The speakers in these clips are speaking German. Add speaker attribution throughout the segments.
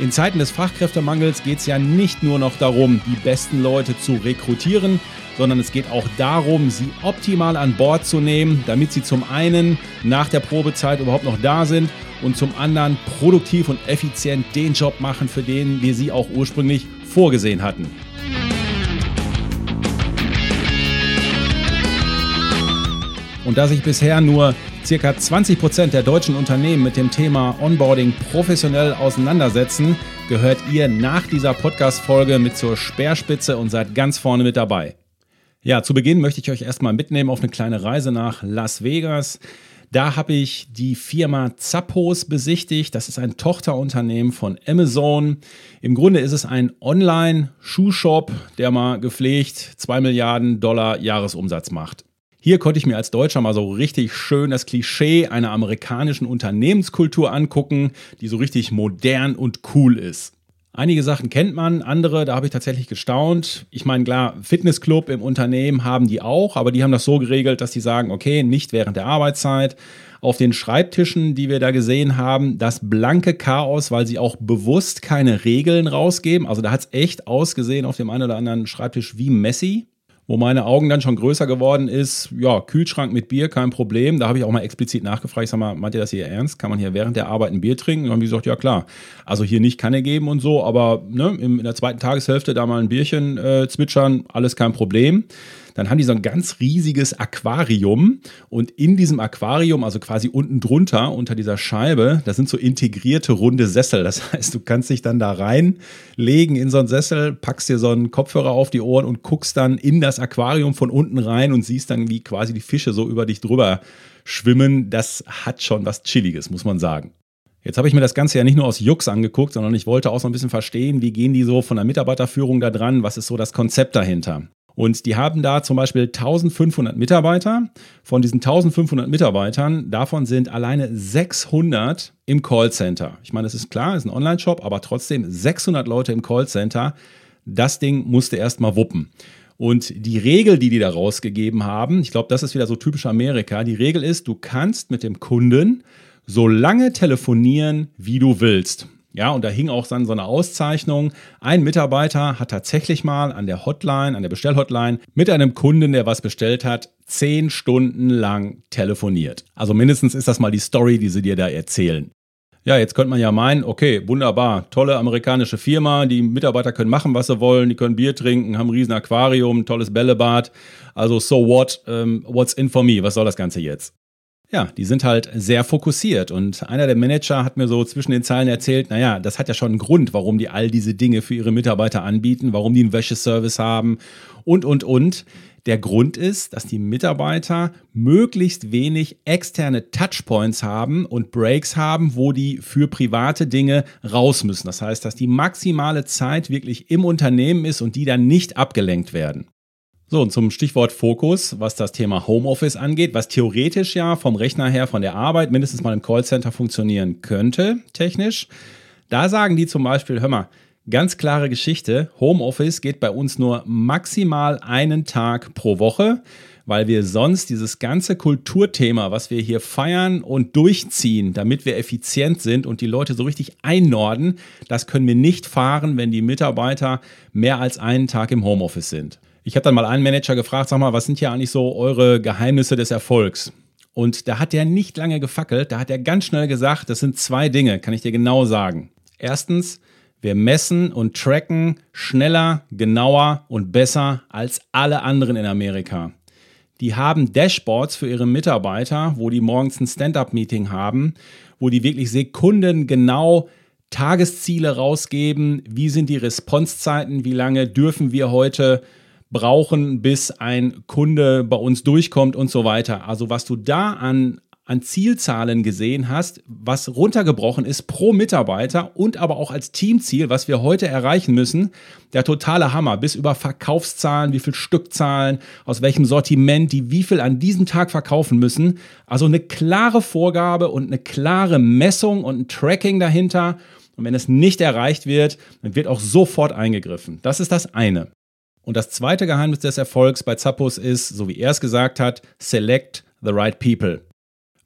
Speaker 1: In Zeiten des Fachkräftemangels geht es ja nicht nur noch darum, die besten Leute zu rekrutieren, sondern es geht auch darum, sie optimal an Bord zu nehmen, damit sie zum einen nach der Probezeit überhaupt noch da sind und zum anderen produktiv und effizient den Job machen, für den wir sie auch ursprünglich vorgesehen hatten. Und da sich bisher nur Circa 20% der deutschen Unternehmen mit dem Thema Onboarding professionell auseinandersetzen, gehört ihr nach dieser Podcast-Folge mit zur Speerspitze und seid ganz vorne mit dabei. Ja, zu Beginn möchte ich euch erstmal mitnehmen auf eine kleine Reise nach Las Vegas. Da habe ich die Firma Zappos besichtigt. Das ist ein Tochterunternehmen von Amazon. Im Grunde ist es ein Online-Schuhshop, der mal gepflegt 2 Milliarden Dollar Jahresumsatz macht. Hier konnte ich mir als Deutscher mal so richtig schön das Klischee einer amerikanischen Unternehmenskultur angucken, die so richtig modern und cool ist. Einige Sachen kennt man, andere, da habe ich tatsächlich gestaunt. Ich meine, klar, Fitnessclub im Unternehmen haben die auch, aber die haben das so geregelt, dass die sagen, okay, nicht während der Arbeitszeit. Auf den Schreibtischen, die wir da gesehen haben, das blanke Chaos, weil sie auch bewusst keine Regeln rausgeben. Also da hat es echt ausgesehen auf dem einen oder anderen Schreibtisch wie Messi wo meine Augen dann schon größer geworden ist, ja, Kühlschrank mit Bier, kein Problem. Da habe ich auch mal explizit nachgefragt, ich sag mal, meint ihr das hier ernst? Kann man hier während der Arbeit ein Bier trinken? Und dann haben die gesagt, ja klar. Also hier nicht Kanne geben und so, aber ne, in der zweiten Tageshälfte da mal ein Bierchen äh, zwitschern, alles kein Problem. Dann haben die so ein ganz riesiges Aquarium und in diesem Aquarium, also quasi unten drunter, unter dieser Scheibe, da sind so integrierte runde Sessel. Das heißt, du kannst dich dann da reinlegen in so einen Sessel, packst dir so einen Kopfhörer auf die Ohren und guckst dann in das Aquarium von unten rein und siehst dann, wie quasi die Fische so über dich drüber schwimmen. Das hat schon was Chilliges, muss man sagen. Jetzt habe ich mir das Ganze ja nicht nur aus Jux angeguckt, sondern ich wollte auch so ein bisschen verstehen, wie gehen die so von der Mitarbeiterführung da dran, was ist so das Konzept dahinter. Und die haben da zum Beispiel 1500 Mitarbeiter. Von diesen 1500 Mitarbeitern, davon sind alleine 600 im Callcenter. Ich meine, das ist klar, ist ein Online-Shop, aber trotzdem 600 Leute im Callcenter. Das Ding musste erstmal wuppen. Und die Regel, die die da rausgegeben haben, ich glaube, das ist wieder so typisch Amerika. Die Regel ist, du kannst mit dem Kunden so lange telefonieren, wie du willst. Ja, und da hing auch dann so eine Auszeichnung. Ein Mitarbeiter hat tatsächlich mal an der Hotline, an der Bestellhotline mit einem Kunden, der was bestellt hat, zehn Stunden lang telefoniert. Also mindestens ist das mal die Story, die sie dir da erzählen. Ja, jetzt könnte man ja meinen, okay, wunderbar, tolle amerikanische Firma, die Mitarbeiter können machen, was sie wollen, die können Bier trinken, haben ein riesen Aquarium, tolles Bällebad. Also so what, um, what's in for me, was soll das Ganze jetzt? Ja, die sind halt sehr fokussiert. Und einer der Manager hat mir so zwischen den Zeilen erzählt, naja, das hat ja schon einen Grund, warum die all diese Dinge für ihre Mitarbeiter anbieten, warum die einen Wäscheservice haben und, und, und. Der Grund ist, dass die Mitarbeiter möglichst wenig externe Touchpoints haben und Breaks haben, wo die für private Dinge raus müssen. Das heißt, dass die maximale Zeit wirklich im Unternehmen ist und die dann nicht abgelenkt werden. So, und zum Stichwort Fokus, was das Thema Homeoffice angeht, was theoretisch ja vom Rechner her, von der Arbeit mindestens mal im Callcenter funktionieren könnte, technisch. Da sagen die zum Beispiel, hör mal, ganz klare Geschichte, Homeoffice geht bei uns nur maximal einen Tag pro Woche, weil wir sonst dieses ganze Kulturthema, was wir hier feiern und durchziehen, damit wir effizient sind und die Leute so richtig einnorden, das können wir nicht fahren, wenn die Mitarbeiter mehr als einen Tag im Homeoffice sind. Ich habe dann mal einen Manager gefragt, sag mal, was sind hier eigentlich so eure Geheimnisse des Erfolgs? Und da hat der nicht lange gefackelt, da hat er ganz schnell gesagt, das sind zwei Dinge, kann ich dir genau sagen. Erstens, wir messen und tracken schneller, genauer und besser als alle anderen in Amerika. Die haben Dashboards für ihre Mitarbeiter, wo die morgens ein Stand-up-Meeting haben, wo die wirklich sekundengenau Tagesziele rausgeben, wie sind die Responsezeiten, wie lange dürfen wir heute brauchen, bis ein Kunde bei uns durchkommt und so weiter. Also was du da an an Zielzahlen gesehen hast, was runtergebrochen ist pro Mitarbeiter und aber auch als Teamziel, was wir heute erreichen müssen. Der totale Hammer, bis über Verkaufszahlen, wie viel Stückzahlen, aus welchem Sortiment, die wie viel an diesem Tag verkaufen müssen. Also eine klare Vorgabe und eine klare Messung und ein Tracking dahinter. Und wenn es nicht erreicht wird, dann wird auch sofort eingegriffen. Das ist das eine. Und das zweite Geheimnis des Erfolgs bei Zappos ist, so wie er es gesagt hat, select the right people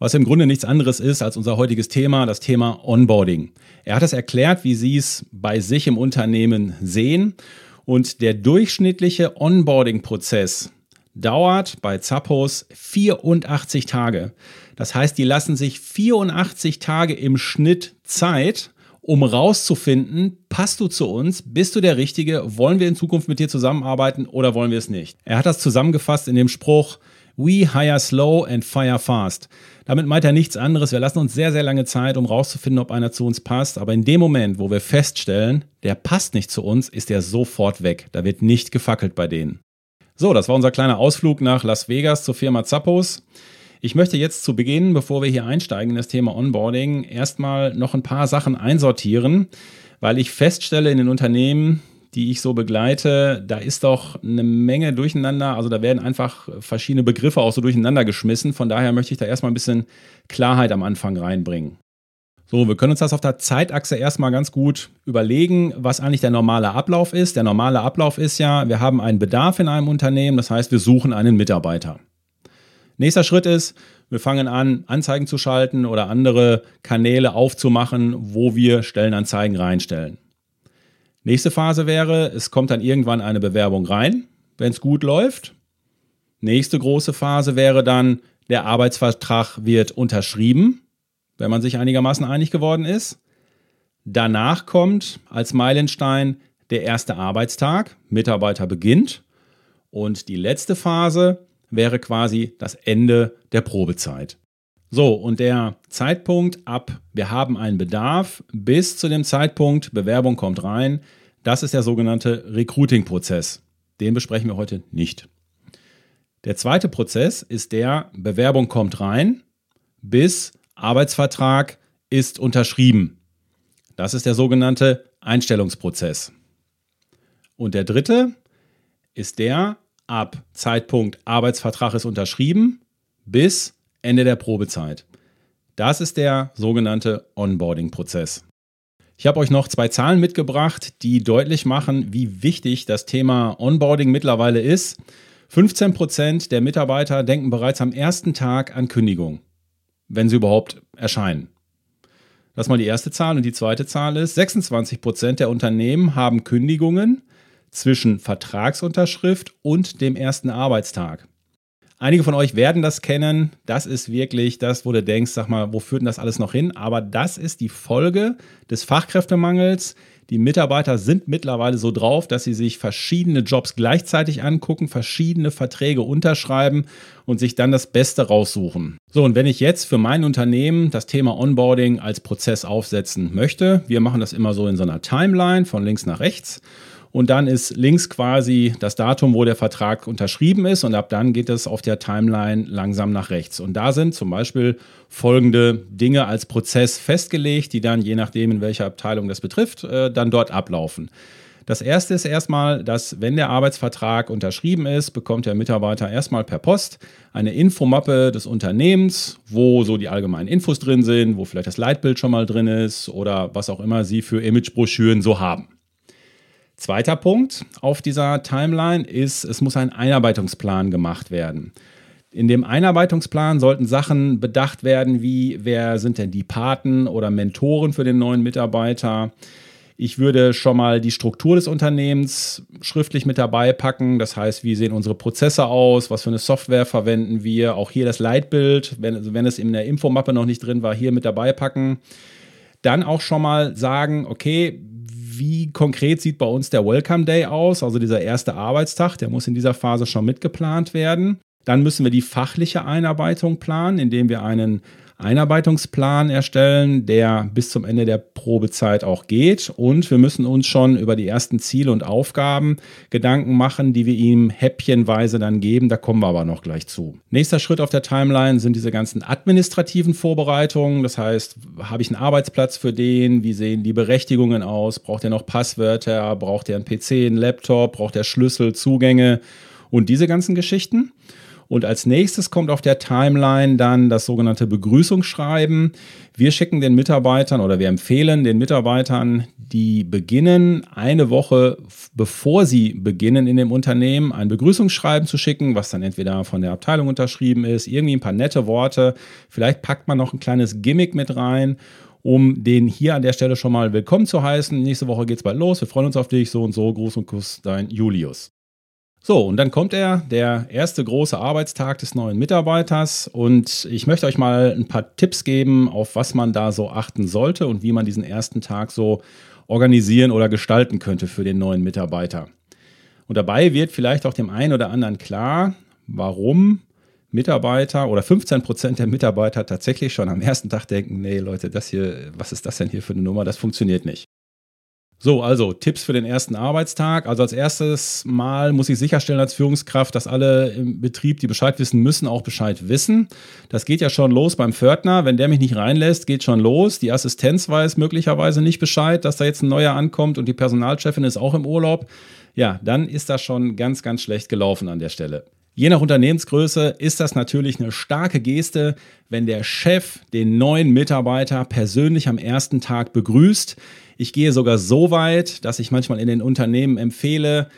Speaker 1: was im Grunde nichts anderes ist als unser heutiges Thema, das Thema Onboarding. Er hat es erklärt, wie Sie es bei sich im Unternehmen sehen. Und der durchschnittliche Onboarding-Prozess dauert bei Zappos 84 Tage. Das heißt, die lassen sich 84 Tage im Schnitt Zeit, um rauszufinden, passt du zu uns, bist du der Richtige, wollen wir in Zukunft mit dir zusammenarbeiten oder wollen wir es nicht. Er hat das zusammengefasst in dem Spruch, We hire slow and fire fast. Damit meint er nichts anderes. Wir lassen uns sehr, sehr lange Zeit, um rauszufinden, ob einer zu uns passt. Aber in dem Moment, wo wir feststellen, der passt nicht zu uns, ist er sofort weg. Da wird nicht gefackelt bei denen. So, das war unser kleiner Ausflug nach Las Vegas zur Firma Zappos. Ich möchte jetzt zu Beginn, bevor wir hier einsteigen in das Thema Onboarding, erstmal noch ein paar Sachen einsortieren, weil ich feststelle in den Unternehmen, die ich so begleite, da ist doch eine Menge durcheinander. Also da werden einfach verschiedene Begriffe auch so durcheinander geschmissen. Von daher möchte ich da erstmal ein bisschen Klarheit am Anfang reinbringen. So, wir können uns das auf der Zeitachse erstmal ganz gut überlegen, was eigentlich der normale Ablauf ist. Der normale Ablauf ist ja, wir haben einen Bedarf in einem Unternehmen, das heißt, wir suchen einen Mitarbeiter. Nächster Schritt ist, wir fangen an, Anzeigen zu schalten oder andere Kanäle aufzumachen, wo wir Stellenanzeigen reinstellen. Nächste Phase wäre, es kommt dann irgendwann eine Bewerbung rein, wenn es gut läuft. Nächste große Phase wäre dann, der Arbeitsvertrag wird unterschrieben, wenn man sich einigermaßen einig geworden ist. Danach kommt als Meilenstein der erste Arbeitstag, Mitarbeiter beginnt. Und die letzte Phase wäre quasi das Ende der Probezeit. So, und der Zeitpunkt ab, wir haben einen Bedarf, bis zu dem Zeitpunkt, Bewerbung kommt rein, das ist der sogenannte Recruiting-Prozess. Den besprechen wir heute nicht. Der zweite Prozess ist der, Bewerbung kommt rein, bis Arbeitsvertrag ist unterschrieben. Das ist der sogenannte Einstellungsprozess. Und der dritte ist der, ab Zeitpunkt Arbeitsvertrag ist unterschrieben, bis Ende der Probezeit. Das ist der sogenannte Onboarding-Prozess. Ich habe euch noch zwei Zahlen mitgebracht, die deutlich machen, wie wichtig das Thema Onboarding mittlerweile ist. 15 Prozent der Mitarbeiter denken bereits am ersten Tag an Kündigung, wenn sie überhaupt erscheinen. Das ist mal die erste Zahl. Und die zweite Zahl ist, 26 Prozent der Unternehmen haben Kündigungen zwischen Vertragsunterschrift und dem ersten Arbeitstag. Einige von euch werden das kennen. Das ist wirklich das, wo du denkst, sag mal, wo führt denn das alles noch hin? Aber das ist die Folge des Fachkräftemangels. Die Mitarbeiter sind mittlerweile so drauf, dass sie sich verschiedene Jobs gleichzeitig angucken, verschiedene Verträge unterschreiben und sich dann das Beste raussuchen. So, und wenn ich jetzt für mein Unternehmen das Thema Onboarding als Prozess aufsetzen möchte, wir machen das immer so in so einer Timeline von links nach rechts und dann ist links quasi das Datum, wo der Vertrag unterschrieben ist und ab dann geht es auf der Timeline langsam nach rechts. Und da sind zum Beispiel folgende Dinge als Prozess festgelegt, die dann je nachdem, in welcher Abteilung das betrifft, äh, dann dort ablaufen. Das erste ist erstmal, dass wenn der Arbeitsvertrag unterschrieben ist, bekommt der Mitarbeiter erstmal per Post eine Infomappe des Unternehmens, wo so die allgemeinen Infos drin sind, wo vielleicht das Leitbild schon mal drin ist oder was auch immer Sie für Imagebroschüren so haben. Zweiter Punkt auf dieser Timeline ist, es muss ein Einarbeitungsplan gemacht werden. In dem Einarbeitungsplan sollten Sachen bedacht werden, wie wer sind denn die Paten oder Mentoren für den neuen Mitarbeiter. Ich würde schon mal die Struktur des Unternehmens schriftlich mit dabei packen. Das heißt, wie sehen unsere Prozesse aus? Was für eine Software verwenden wir? Auch hier das Leitbild, wenn, wenn es in der Infomappe noch nicht drin war, hier mit dabei packen. Dann auch schon mal sagen, okay, wie konkret sieht bei uns der Welcome Day aus, also dieser erste Arbeitstag, der muss in dieser Phase schon mitgeplant werden. Dann müssen wir die fachliche Einarbeitung planen, indem wir einen Einarbeitungsplan erstellen, der bis zum Ende der Probezeit auch geht. Und wir müssen uns schon über die ersten Ziele und Aufgaben Gedanken machen, die wir ihm häppchenweise dann geben. Da kommen wir aber noch gleich zu. Nächster Schritt auf der Timeline sind diese ganzen administrativen Vorbereitungen. Das heißt, habe ich einen Arbeitsplatz für den? Wie sehen die Berechtigungen aus? Braucht er noch Passwörter? Braucht er einen PC, einen Laptop? Braucht er Schlüssel, Zugänge? Und diese ganzen Geschichten. Und als nächstes kommt auf der Timeline dann das sogenannte Begrüßungsschreiben. Wir schicken den Mitarbeitern oder wir empfehlen den Mitarbeitern, die beginnen, eine Woche bevor sie beginnen in dem Unternehmen, ein Begrüßungsschreiben zu schicken, was dann entweder von der Abteilung unterschrieben ist, irgendwie ein paar nette Worte. Vielleicht packt man noch ein kleines Gimmick mit rein um den hier an der Stelle schon mal willkommen zu heißen. Nächste Woche geht's bald los. Wir freuen uns auf dich. So und so. Gruß und Kuss, dein Julius. So, und dann kommt er, der erste große Arbeitstag des neuen Mitarbeiters. Und ich möchte euch mal ein paar Tipps geben, auf was man da so achten sollte und wie man diesen ersten Tag so organisieren oder gestalten könnte für den neuen Mitarbeiter. Und dabei wird vielleicht auch dem einen oder anderen klar, warum Mitarbeiter oder 15 Prozent der Mitarbeiter tatsächlich schon am ersten Tag denken, nee Leute, das hier, was ist das denn hier für eine Nummer? Das funktioniert nicht. So, also Tipps für den ersten Arbeitstag. Also als erstes Mal muss ich sicherstellen als Führungskraft, dass alle im Betrieb, die Bescheid wissen müssen, auch Bescheid wissen. Das geht ja schon los beim Pförtner. Wenn der mich nicht reinlässt, geht schon los. Die Assistenz weiß möglicherweise nicht Bescheid, dass da jetzt ein neuer ankommt und die Personalchefin ist auch im Urlaub. Ja, dann ist das schon ganz, ganz schlecht gelaufen an der Stelle. Je nach Unternehmensgröße ist das natürlich eine starke Geste, wenn der Chef den neuen Mitarbeiter persönlich am ersten Tag begrüßt. Ich gehe sogar so weit, dass ich manchmal in den Unternehmen empfehle,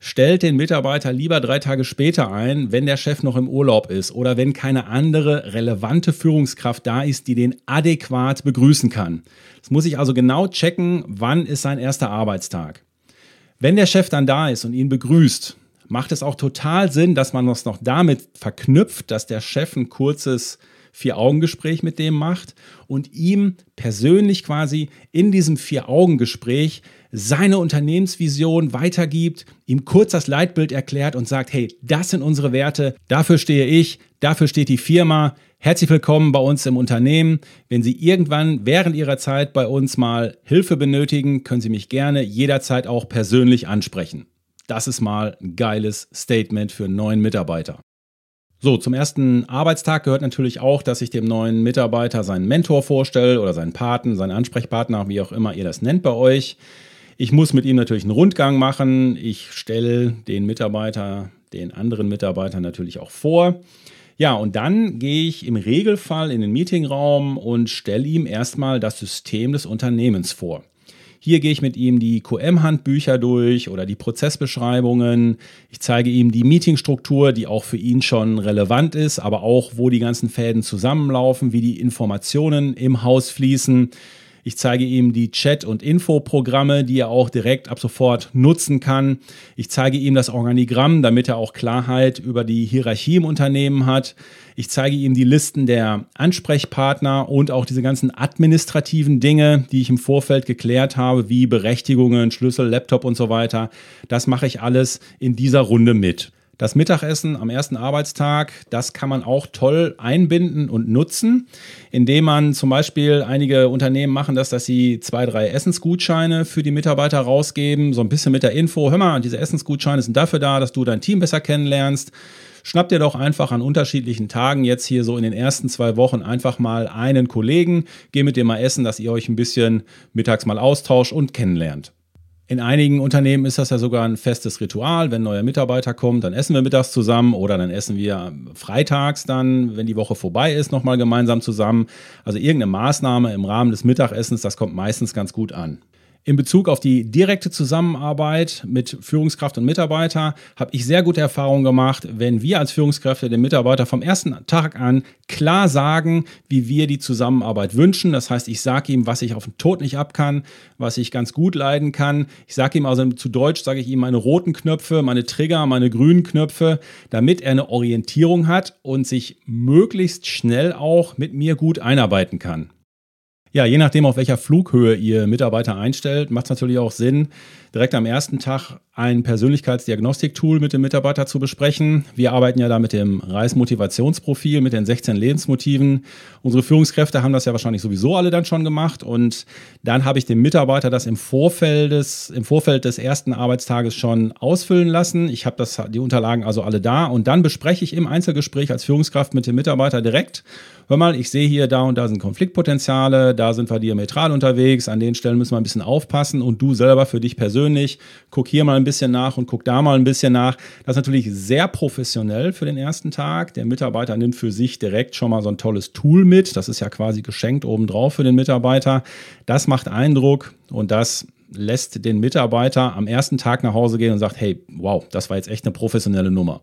Speaker 1: stellt den Mitarbeiter lieber drei Tage später ein, wenn der Chef noch im Urlaub ist oder wenn keine andere relevante Führungskraft da ist, die den adäquat begrüßen kann. Das muss ich also genau checken, wann ist sein erster Arbeitstag. Wenn der Chef dann da ist und ihn begrüßt, macht es auch total Sinn, dass man das noch damit verknüpft, dass der Chef ein kurzes Vier-Augen-Gespräch mit dem macht und ihm persönlich quasi in diesem Vier-Augen-Gespräch seine Unternehmensvision weitergibt, ihm kurz das Leitbild erklärt und sagt, hey, das sind unsere Werte, dafür stehe ich, dafür steht die Firma. Herzlich willkommen bei uns im Unternehmen. Wenn Sie irgendwann während Ihrer Zeit bei uns mal Hilfe benötigen, können Sie mich gerne jederzeit auch persönlich ansprechen. Das ist mal ein geiles Statement für einen neuen Mitarbeiter. So, zum ersten Arbeitstag gehört natürlich auch, dass ich dem neuen Mitarbeiter seinen Mentor vorstelle oder seinen Paten, seinen Ansprechpartner, wie auch immer ihr das nennt bei euch. Ich muss mit ihm natürlich einen Rundgang machen. Ich stelle den Mitarbeiter, den anderen Mitarbeitern natürlich auch vor. Ja, und dann gehe ich im Regelfall in den Meetingraum und stelle ihm erstmal das System des Unternehmens vor. Hier gehe ich mit ihm die QM-Handbücher durch oder die Prozessbeschreibungen. Ich zeige ihm die Meetingstruktur, die auch für ihn schon relevant ist, aber auch, wo die ganzen Fäden zusammenlaufen, wie die Informationen im Haus fließen. Ich zeige ihm die Chat- und Infoprogramme, die er auch direkt ab sofort nutzen kann. Ich zeige ihm das Organigramm, damit er auch Klarheit über die Hierarchie im Unternehmen hat. Ich zeige ihm die Listen der Ansprechpartner und auch diese ganzen administrativen Dinge, die ich im Vorfeld geklärt habe, wie Berechtigungen, Schlüssel, Laptop und so weiter. Das mache ich alles in dieser Runde mit. Das Mittagessen am ersten Arbeitstag, das kann man auch toll einbinden und nutzen, indem man zum Beispiel einige Unternehmen machen das, dass sie zwei, drei Essensgutscheine für die Mitarbeiter rausgeben, so ein bisschen mit der Info, hör mal, diese Essensgutscheine sind dafür da, dass du dein Team besser kennenlernst. Schnapp dir doch einfach an unterschiedlichen Tagen jetzt hier so in den ersten zwei Wochen einfach mal einen Kollegen, geh mit dem mal essen, dass ihr euch ein bisschen mittags mal austauscht und kennenlernt. In einigen Unternehmen ist das ja sogar ein festes Ritual. Wenn ein neuer Mitarbeiter kommt, dann essen wir mittags zusammen oder dann essen wir freitags dann, wenn die Woche vorbei ist, nochmal gemeinsam zusammen. Also irgendeine Maßnahme im Rahmen des Mittagessens, das kommt meistens ganz gut an. In Bezug auf die direkte Zusammenarbeit mit Führungskraft und Mitarbeiter habe ich sehr gute Erfahrungen gemacht, wenn wir als Führungskräfte den Mitarbeiter vom ersten Tag an klar sagen, wie wir die Zusammenarbeit wünschen. Das heißt, ich sage ihm, was ich auf den Tod nicht ab kann, was ich ganz gut leiden kann. Ich sage ihm also zu Deutsch, sage ich ihm meine roten Knöpfe, meine Trigger, meine grünen Knöpfe, damit er eine Orientierung hat und sich möglichst schnell auch mit mir gut einarbeiten kann. Ja, je nachdem, auf welcher Flughöhe ihr Mitarbeiter einstellt, macht es natürlich auch Sinn, direkt am ersten Tag ein Persönlichkeitsdiagnostik-Tool mit dem Mitarbeiter zu besprechen. Wir arbeiten ja da mit dem Reismotivationsprofil, mit den 16 Lebensmotiven. Unsere Führungskräfte haben das ja wahrscheinlich sowieso alle dann schon gemacht. Und dann habe ich dem Mitarbeiter das im Vorfeld des, im Vorfeld des ersten Arbeitstages schon ausfüllen lassen. Ich habe das, die Unterlagen also alle da. Und dann bespreche ich im Einzelgespräch als Führungskraft mit dem Mitarbeiter direkt, hör mal, ich sehe hier, da und da sind Konfliktpotenziale, da sind wir diametral unterwegs, an den Stellen müssen wir ein bisschen aufpassen und du selber für dich persönlich, guck hier mal ein bisschen nach und guck da mal ein bisschen nach. Das ist natürlich sehr professionell für den ersten Tag. Der Mitarbeiter nimmt für sich direkt schon mal so ein tolles Tool mit. Das ist ja quasi geschenkt obendrauf für den Mitarbeiter. Das macht Eindruck und das lässt den Mitarbeiter am ersten Tag nach Hause gehen und sagt, hey, wow, das war jetzt echt eine professionelle Nummer.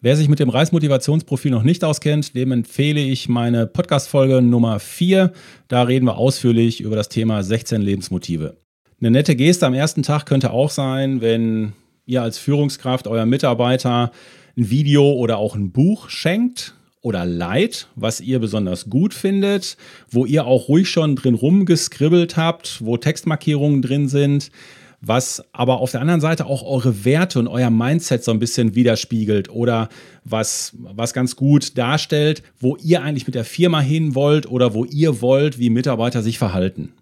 Speaker 1: Wer sich mit dem Reismotivationsprofil noch nicht auskennt, dem empfehle ich meine Podcast-Folge Nummer 4. Da reden wir ausführlich über das Thema 16 Lebensmotive. Eine nette Geste am ersten Tag könnte auch sein, wenn ihr als Führungskraft eurem Mitarbeiter ein Video oder auch ein Buch schenkt oder leiht, was ihr besonders gut findet, wo ihr auch ruhig schon drin rumgeskribbelt habt, wo Textmarkierungen drin sind was aber auf der anderen Seite auch eure Werte und euer Mindset so ein bisschen widerspiegelt oder was, was ganz gut darstellt, wo ihr eigentlich mit der Firma hin wollt oder wo ihr wollt, wie Mitarbeiter sich verhalten.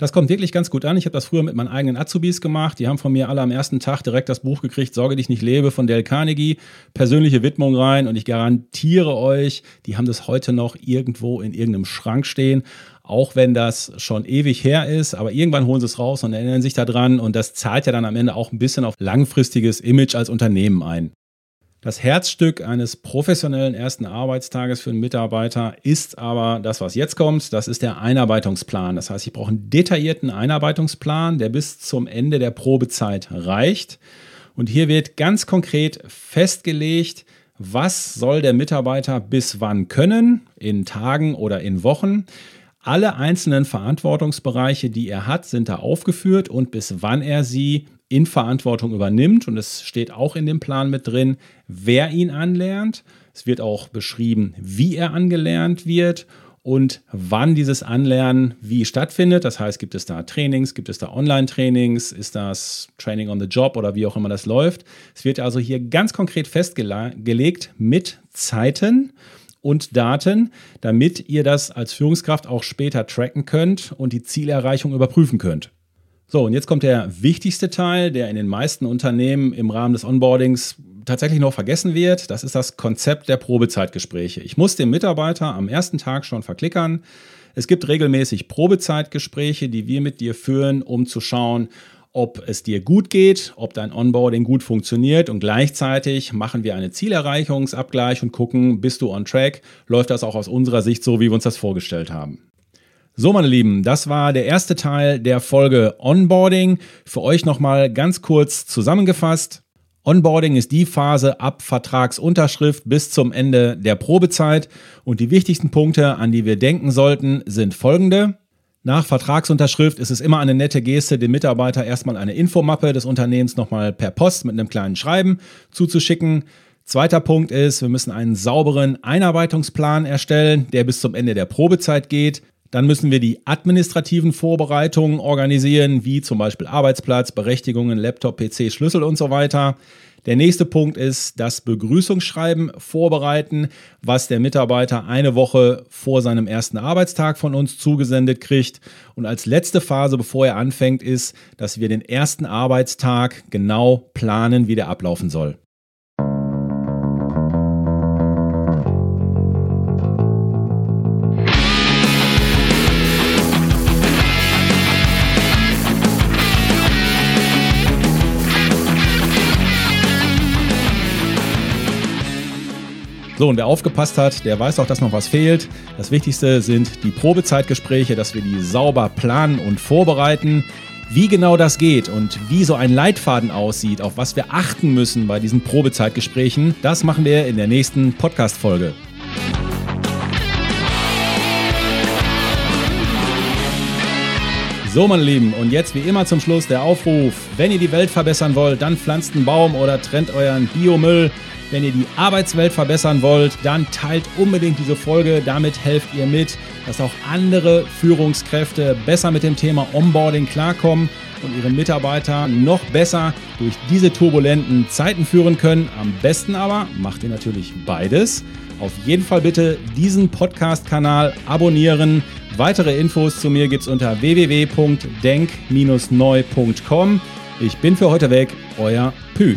Speaker 1: Das kommt wirklich ganz gut an. Ich habe das früher mit meinen eigenen Azubis gemacht. Die haben von mir alle am ersten Tag direkt das Buch gekriegt, Sorge dich nicht lebe von Dale Carnegie. Persönliche Widmung rein und ich garantiere euch, die haben das heute noch irgendwo in irgendeinem Schrank stehen auch wenn das schon ewig her ist, aber irgendwann holen sie es raus und erinnern sich daran und das zahlt ja dann am Ende auch ein bisschen auf langfristiges Image als Unternehmen ein. Das Herzstück eines professionellen ersten Arbeitstages für einen Mitarbeiter ist aber das, was jetzt kommt. Das ist der Einarbeitungsplan. Das heißt, ich brauche einen detaillierten Einarbeitungsplan, der bis zum Ende der Probezeit reicht. Und hier wird ganz konkret festgelegt, was soll der Mitarbeiter bis wann können, in Tagen oder in Wochen. Alle einzelnen Verantwortungsbereiche, die er hat, sind da aufgeführt und bis wann er sie in Verantwortung übernimmt. Und es steht auch in dem Plan mit drin, wer ihn anlernt. Es wird auch beschrieben, wie er angelernt wird und wann dieses Anlernen wie stattfindet. Das heißt, gibt es da Trainings, gibt es da Online-Trainings, ist das Training on the Job oder wie auch immer das läuft. Es wird also hier ganz konkret festgelegt mit Zeiten und Daten, damit ihr das als Führungskraft auch später tracken könnt und die Zielerreichung überprüfen könnt. So, und jetzt kommt der wichtigste Teil, der in den meisten Unternehmen im Rahmen des Onboardings tatsächlich noch vergessen wird. Das ist das Konzept der Probezeitgespräche. Ich muss den Mitarbeiter am ersten Tag schon verklickern. Es gibt regelmäßig Probezeitgespräche, die wir mit dir führen, um zu schauen, ob es dir gut geht, ob dein Onboarding gut funktioniert und gleichzeitig machen wir einen Zielerreichungsabgleich und gucken, bist du on track, läuft das auch aus unserer Sicht so, wie wir uns das vorgestellt haben. So, meine Lieben, das war der erste Teil der Folge Onboarding. Für euch nochmal ganz kurz zusammengefasst. Onboarding ist die Phase ab Vertragsunterschrift bis zum Ende der Probezeit. Und die wichtigsten Punkte, an die wir denken sollten, sind folgende. Nach Vertragsunterschrift ist es immer eine nette Geste, dem Mitarbeiter erstmal eine Infomappe des Unternehmens nochmal per Post mit einem kleinen Schreiben zuzuschicken. Zweiter Punkt ist, wir müssen einen sauberen Einarbeitungsplan erstellen, der bis zum Ende der Probezeit geht. Dann müssen wir die administrativen Vorbereitungen organisieren, wie zum Beispiel Arbeitsplatz, Berechtigungen, Laptop, PC, Schlüssel und so weiter. Der nächste Punkt ist das Begrüßungsschreiben vorbereiten, was der Mitarbeiter eine Woche vor seinem ersten Arbeitstag von uns zugesendet kriegt. Und als letzte Phase, bevor er anfängt, ist, dass wir den ersten Arbeitstag genau planen, wie der ablaufen soll. So, und wer aufgepasst hat, der weiß auch, dass noch was fehlt. Das Wichtigste sind die Probezeitgespräche, dass wir die sauber planen und vorbereiten. Wie genau das geht und wie so ein Leitfaden aussieht, auf was wir achten müssen bei diesen Probezeitgesprächen, das machen wir in der nächsten Podcast-Folge. So, meine Lieben, und jetzt wie immer zum Schluss der Aufruf. Wenn ihr die Welt verbessern wollt, dann pflanzt einen Baum oder trennt euren Biomüll. Wenn ihr die Arbeitswelt verbessern wollt, dann teilt unbedingt diese Folge. Damit helft ihr mit, dass auch andere Führungskräfte besser mit dem Thema Onboarding klarkommen. Und ihre Mitarbeiter noch besser durch diese turbulenten Zeiten führen können. Am besten aber macht ihr natürlich beides. Auf jeden Fall bitte diesen Podcast-Kanal abonnieren. Weitere Infos zu mir gibt es unter www.denk-neu.com. Ich bin für heute weg, euer Pü.